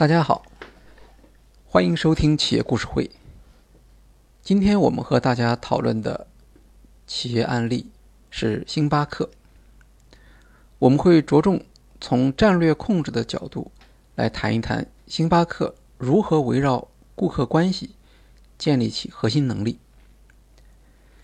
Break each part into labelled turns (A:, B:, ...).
A: 大家好，欢迎收听企业故事会。今天我们和大家讨论的企业案例是星巴克。我们会着重从战略控制的角度来谈一谈星巴克如何围绕顾客关系建立起核心能力。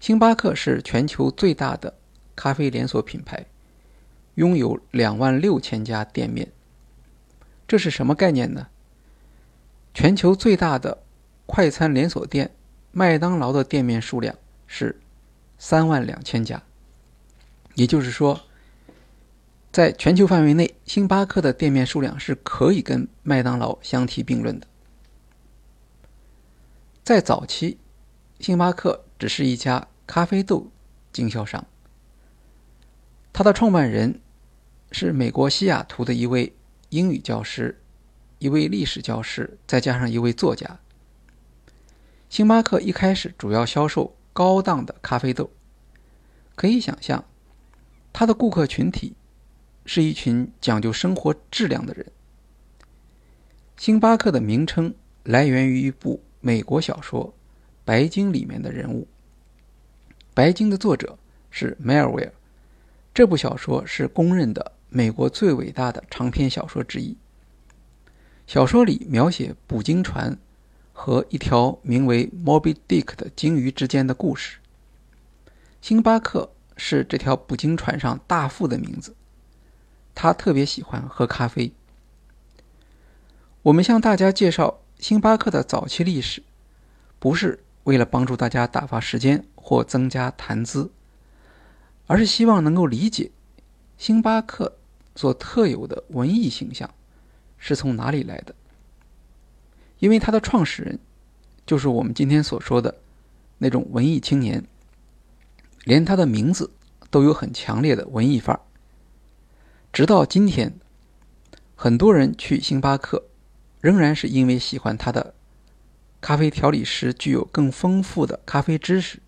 A: 星巴克是全球最大的咖啡连锁品牌，拥有两万六千家店面。这是什么概念呢？全球最大的快餐连锁店麦当劳的店面数量是三万两千家，也就是说，在全球范围内，星巴克的店面数量是可以跟麦当劳相提并论的。在早期，星巴克只是一家咖啡豆经销商，它的创办人是美国西雅图的一位。英语教师，一位历史教师，再加上一位作家。星巴克一开始主要销售高档的咖啡豆，可以想象，他的顾客群体是一群讲究生活质量的人。星巴克的名称来源于一部美国小说《白鲸》里面的人物。《白鲸》的作者是梅尔维尔，这部小说是公认的。美国最伟大的长篇小说之一。小说里描写捕鲸船和一条名为 Moby Dick 的鲸鱼之间的故事。星巴克是这条捕鲸船上大副的名字，他特别喜欢喝咖啡。我们向大家介绍星巴克的早期历史，不是为了帮助大家打发时间或增加谈资，而是希望能够理解星巴克。所特有的文艺形象是从哪里来的？因为它的创始人就是我们今天所说的那种文艺青年，连他的名字都有很强烈的文艺范儿。直到今天，很多人去星巴克，仍然是因为喜欢他的咖啡调理师具有更丰富的咖啡知识，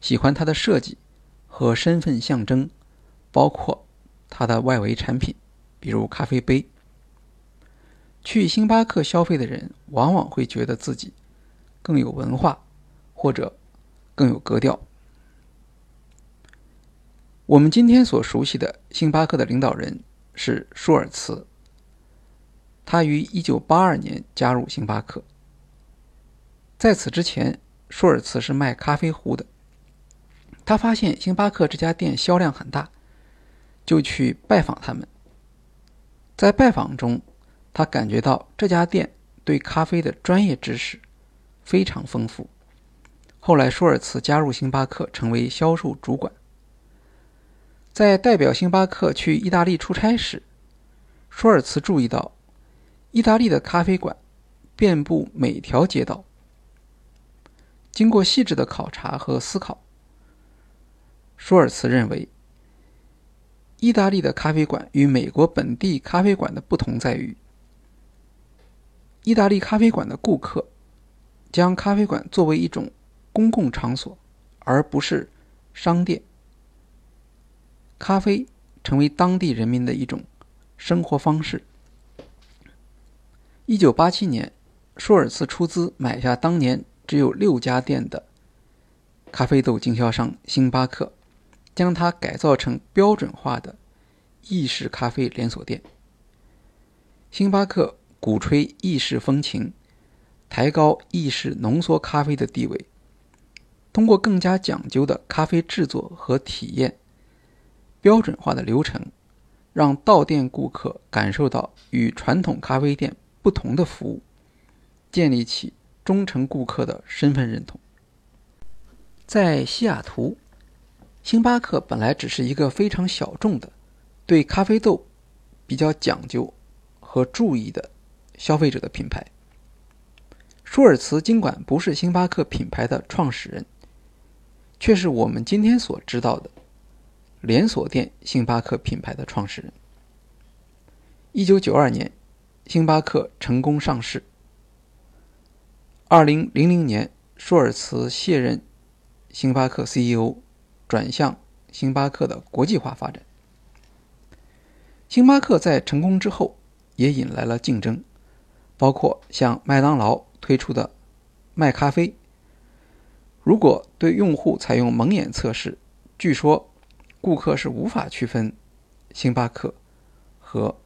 A: 喜欢他的设计和身份象征，包括。它的外围产品，比如咖啡杯。去星巴克消费的人往往会觉得自己更有文化，或者更有格调。我们今天所熟悉的星巴克的领导人是舒尔茨，他于一九八二年加入星巴克。在此之前，舒尔茨是卖咖啡壶的。他发现星巴克这家店销量很大。就去拜访他们，在拜访中，他感觉到这家店对咖啡的专业知识非常丰富。后来，舒尔茨加入星巴克，成为销售主管。在代表星巴克去意大利出差时，舒尔茨注意到，意大利的咖啡馆遍布每条街道。经过细致的考察和思考，舒尔茨认为。意大利的咖啡馆与美国本地咖啡馆的不同在于，意大利咖啡馆的顾客将咖啡馆作为一种公共场所，而不是商店。咖啡成为当地人民的一种生活方式。一九八七年，舒尔茨出资买下当年只有六家店的咖啡豆经销商星巴克。将它改造成标准化的意式咖啡连锁店。星巴克鼓吹意式风情，抬高意式浓缩咖啡的地位，通过更加讲究的咖啡制作和体验、标准化的流程，让到店顾客感受到与传统咖啡店不同的服务，建立起忠诚顾客的身份认同。在西雅图。星巴克本来只是一个非常小众的、对咖啡豆比较讲究和注意的消费者的品牌。舒尔茨尽管不是星巴克品牌的创始人，却是我们今天所知道的连锁店星巴克品牌的创始人。一九九二年，星巴克成功上市。二零零零年，舒尔茨卸任星巴克 CEO。转向星巴克的国际化发展。星巴克在成功之后，也引来了竞争，包括像麦当劳推出的麦咖啡。如果对用户采用蒙眼测试，据说顾客是无法区分星巴克和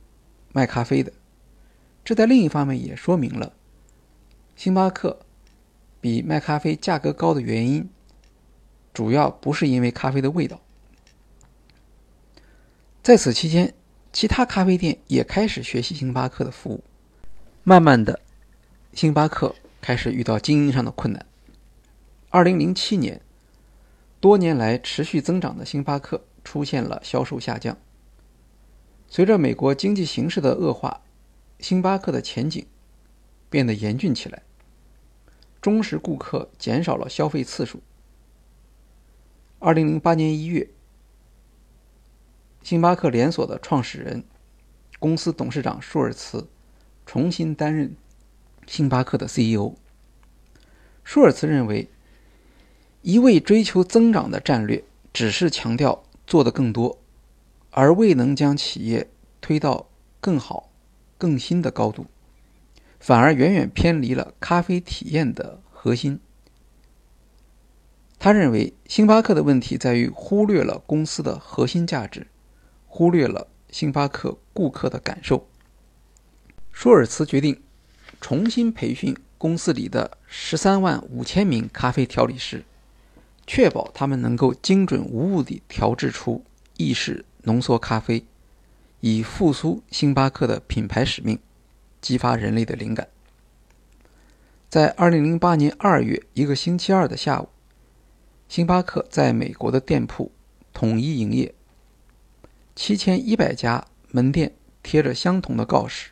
A: 麦咖啡的。这在另一方面也说明了星巴克比麦咖啡价格高的原因，主要不是因为咖啡的味道。在此期间，其他咖啡店也开始学习星巴克的服务。慢慢的，星巴克开始遇到经营上的困难。二零零七年，多年来持续增长的星巴克出现了销售下降。随着美国经济形势的恶化，星巴克的前景变得严峻起来。忠实顾客减少了消费次数。二零零八年一月。星巴克连锁的创始人、公司董事长舒尔茨重新担任星巴克的 CEO。舒尔茨认为，一味追求增长的战略只是强调做的更多，而未能将企业推到更好、更新的高度，反而远远偏离了咖啡体验的核心。他认为，星巴克的问题在于忽略了公司的核心价值。忽略了星巴克顾客的感受。舒尔茨决定重新培训公司里的十三万五千名咖啡调理师，确保他们能够精准无误地调制出意式浓缩咖啡，以复苏星巴克的品牌使命，激发人类的灵感。在二零零八年二月一个星期二的下午，星巴克在美国的店铺统一营业。七千一百家门店贴着相同的告示，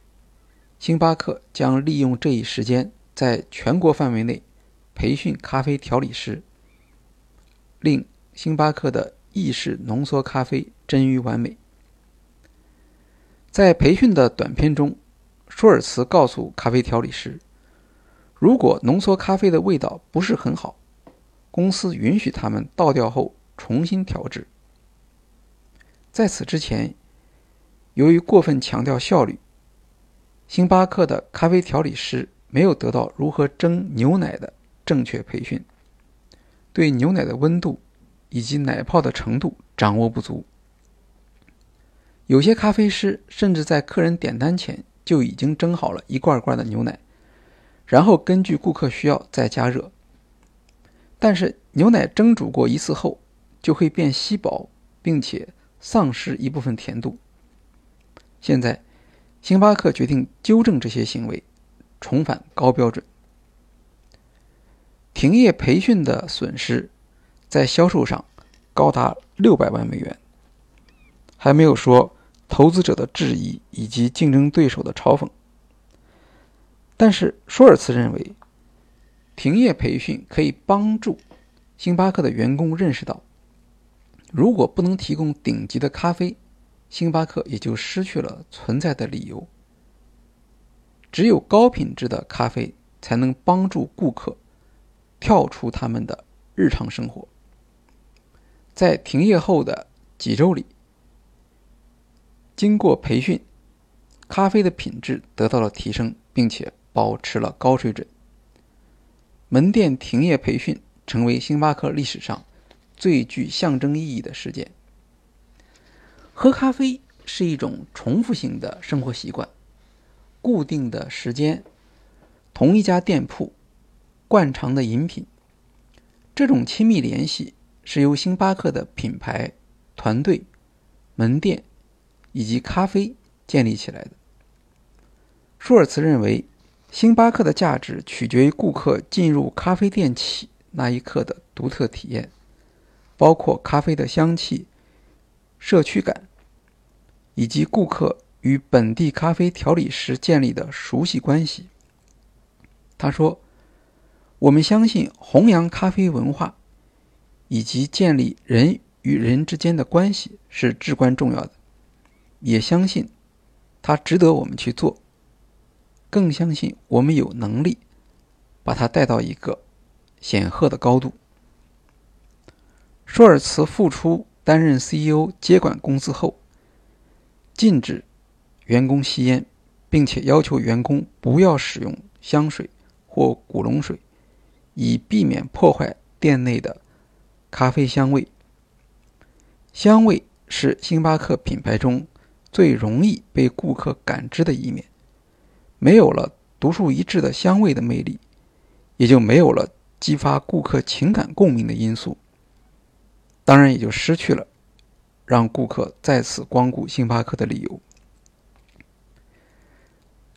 A: 星巴克将利用这一时间，在全国范围内培训咖啡调理师，令星巴克的意式浓缩咖啡臻于完美。在培训的短片中，舒尔茨告诉咖啡调理师，如果浓缩咖啡的味道不是很好，公司允许他们倒掉后重新调制。在此之前，由于过分强调效率，星巴克的咖啡调理师没有得到如何蒸牛奶的正确培训，对牛奶的温度以及奶泡的程度掌握不足。有些咖啡师甚至在客人点单前就已经蒸好了一罐罐的牛奶，然后根据顾客需要再加热。但是牛奶蒸煮过一次后就会变稀薄，并且。丧失一部分甜度。现在，星巴克决定纠正这些行为，重返高标准。停业培训的损失在销售上高达六百万美元，还没有说投资者的质疑以及竞争对手的嘲讽。但是，舒尔茨认为，停业培训可以帮助星巴克的员工认识到。如果不能提供顶级的咖啡，星巴克也就失去了存在的理由。只有高品质的咖啡才能帮助顾客跳出他们的日常生活。在停业后的几周里，经过培训，咖啡的品质得到了提升，并且保持了高水准。门店停业培训成为星巴克历史上。最具象征意义的事件。喝咖啡是一种重复性的生活习惯，固定的时间，同一家店铺，惯常的饮品。这种亲密联系是由星巴克的品牌、团队、门店以及咖啡建立起来的。舒尔茨认为，星巴克的价值取决于顾客进入咖啡店起那一刻的独特体验。包括咖啡的香气、社区感，以及顾客与本地咖啡调理师建立的熟悉关系。他说：“我们相信弘扬咖啡文化，以及建立人与人之间的关系是至关重要的。也相信它值得我们去做，更相信我们有能力把它带到一个显赫的高度。”舒尔茨复出担任 CEO，接管公司后，禁止员工吸烟，并且要求员工不要使用香水或古龙水，以避免破坏店内的咖啡香味。香味是星巴克品牌中最容易被顾客感知的一面。没有了独树一帜的香味的魅力，也就没有了激发顾客情感共鸣的因素。当然，也就失去了让顾客再次光顾星巴克的理由。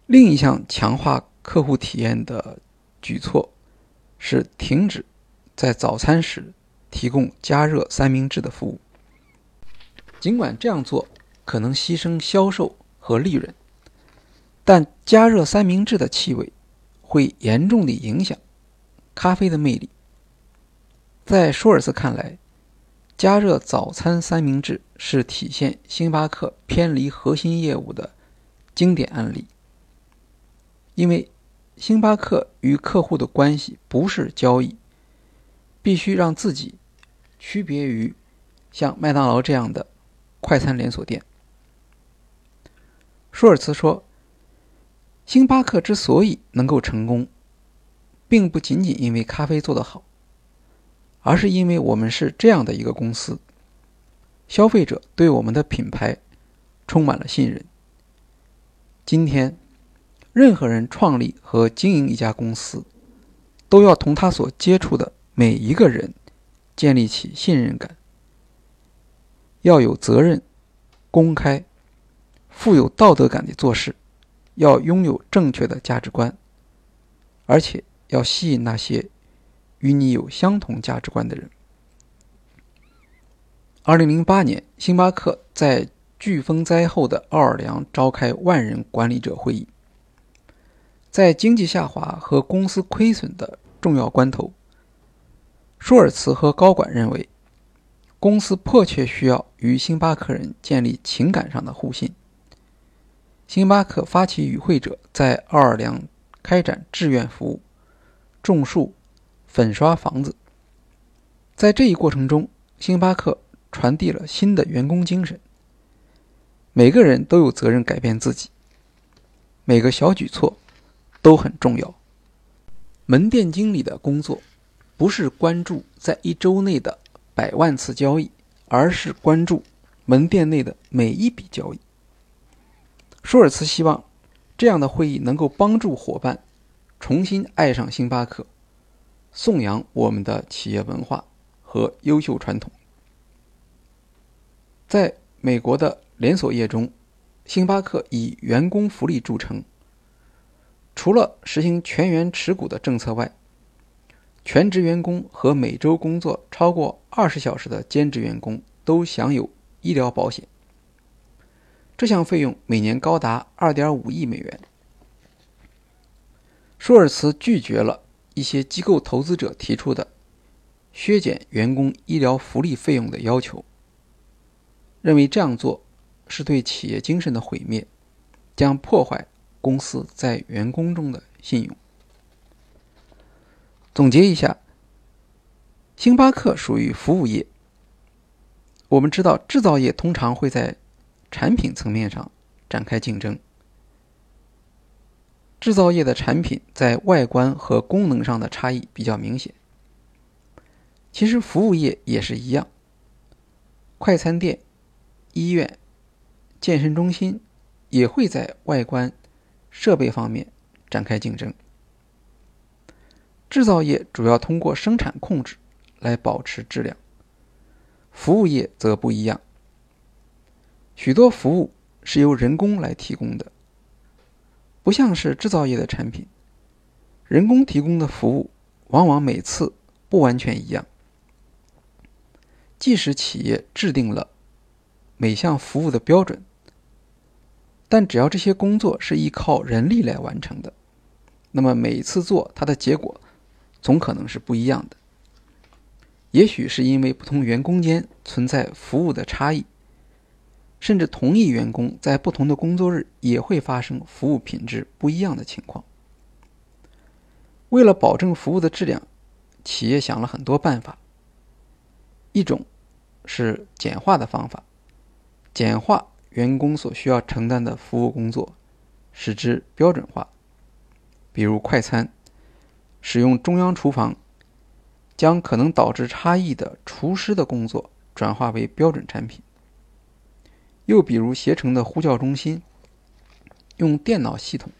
A: 另一项强化客户体验的举措是停止在早餐时提供加热三明治的服务。尽管这样做可能牺牲销售和利润。但加热三明治的气味会严重地影响咖啡的魅力。在舒尔茨看来，加热早餐三明治是体现星巴克偏离核心业务的经典案例。因为星巴克与客户的关系不是交易，必须让自己区别于像麦当劳这样的快餐连锁店。舒尔茨说。星巴克之所以能够成功，并不仅仅因为咖啡做得好，而是因为我们是这样的一个公司：消费者对我们的品牌充满了信任。今天，任何人创立和经营一家公司，都要同他所接触的每一个人建立起信任感，要有责任、公开、富有道德感的做事。要拥有正确的价值观，而且要吸引那些与你有相同价值观的人。二零零八年，星巴克在飓风灾后的奥尔良召开万人管理者会议。在经济下滑和公司亏损的重要关头，舒尔茨和高管认为，公司迫切需要与星巴克人建立情感上的互信。星巴克发起与会者在奥尔良开展志愿服务，种树、粉刷房子。在这一过程中，星巴克传递了新的员工精神：每个人都有责任改变自己，每个小举措都很重要。门店经理的工作不是关注在一周内的百万次交易，而是关注门店内的每一笔交易。舒尔茨希望，这样的会议能够帮助伙伴重新爱上星巴克，颂扬我们的企业文化和优秀传统。在美国的连锁业中，星巴克以员工福利著称。除了实行全员持股的政策外，全职员工和每周工作超过二十小时的兼职员工都享有医疗保险。这项费用每年高达二点五亿美元。舒尔茨拒绝了一些机构投资者提出的削减员工医疗福利费用的要求，认为这样做是对企业精神的毁灭，将破坏公司在员工中的信用。总结一下，星巴克属于服务业。我们知道，制造业通常会在产品层面上展开竞争，制造业的产品在外观和功能上的差异比较明显。其实服务业也是一样，快餐店、医院、健身中心也会在外观、设备方面展开竞争。制造业主要通过生产控制来保持质量，服务业则不一样。许多服务是由人工来提供的，不像是制造业的产品，人工提供的服务往往每次不完全一样。即使企业制定了每项服务的标准，但只要这些工作是依靠人力来完成的，那么每次做它的结果总可能是不一样的。也许是因为不同员工间存在服务的差异。甚至同一员工在不同的工作日也会发生服务品质不一样的情况。为了保证服务的质量，企业想了很多办法。一种是简化的方法，简化员工所需要承担的服务工作，使之标准化，比如快餐，使用中央厨房，将可能导致差异的厨师的工作转化为标准产品；又比如携程的呼叫中心，用电脑系统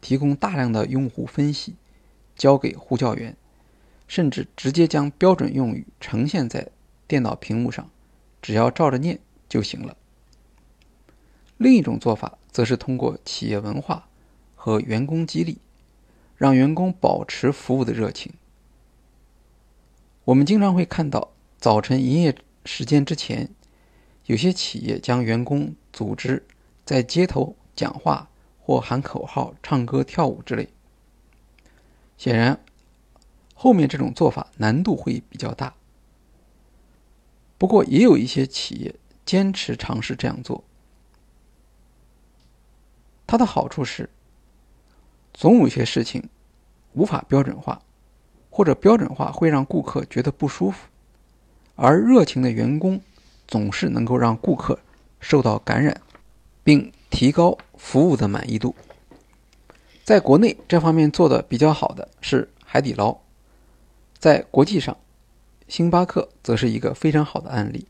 A: 提供大量的用户分析，交给呼叫员，甚至直接将标准用语呈现在电脑屏幕上，只要照着念就行了。另一种做法，则是通过企业文化和员工激励，让员工保持服务的热情。我们经常会看到，早晨营业时间之前，有些企业将员工组织在街头讲话或喊口号、唱歌、跳舞之类。显然，后面这种做法难度会比较大。不过，也有一些企业坚持尝试这样做。它的好处是，总有些事情无法标准化，或者标准化会让顾客觉得不舒服，而热情的员工总是能够让顾客受到感染，并提高服务的满意度。在国内这方面做的比较好的是海底捞，在国际上，星巴克则是一个非常好的案例。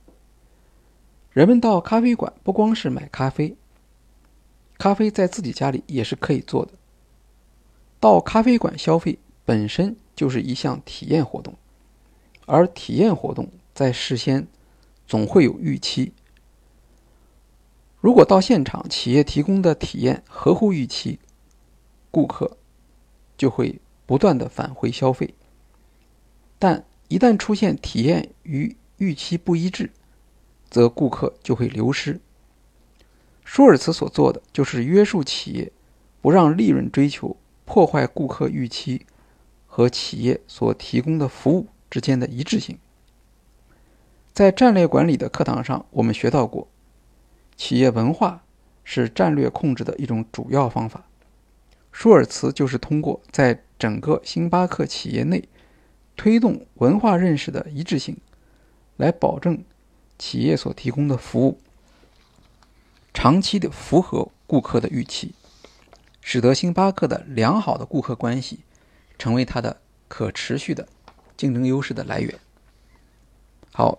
A: 人们到咖啡馆不光是买咖啡。咖啡在自己家里也是可以做的。到咖啡馆消费本身就是一项体验活动，而体验活动在事先总会有预期。如果到现场企业提供的体验合乎预期，顾客就会不断的返回消费。但一旦出现体验与预期不一致，则顾客就会流失。舒尔茨所做的就是约束企业，不让利润追求破坏顾客预期和企业所提供的服务之间的一致性。在战略管理的课堂上，我们学到过，企业文化是战略控制的一种主要方法。舒尔茨就是通过在整个星巴克企业内推动文化认识的一致性，来保证企业所提供的服务。长期的符合顾客的预期，使得星巴克的良好的顾客关系成为它的可持续的竞争优势的来源。好，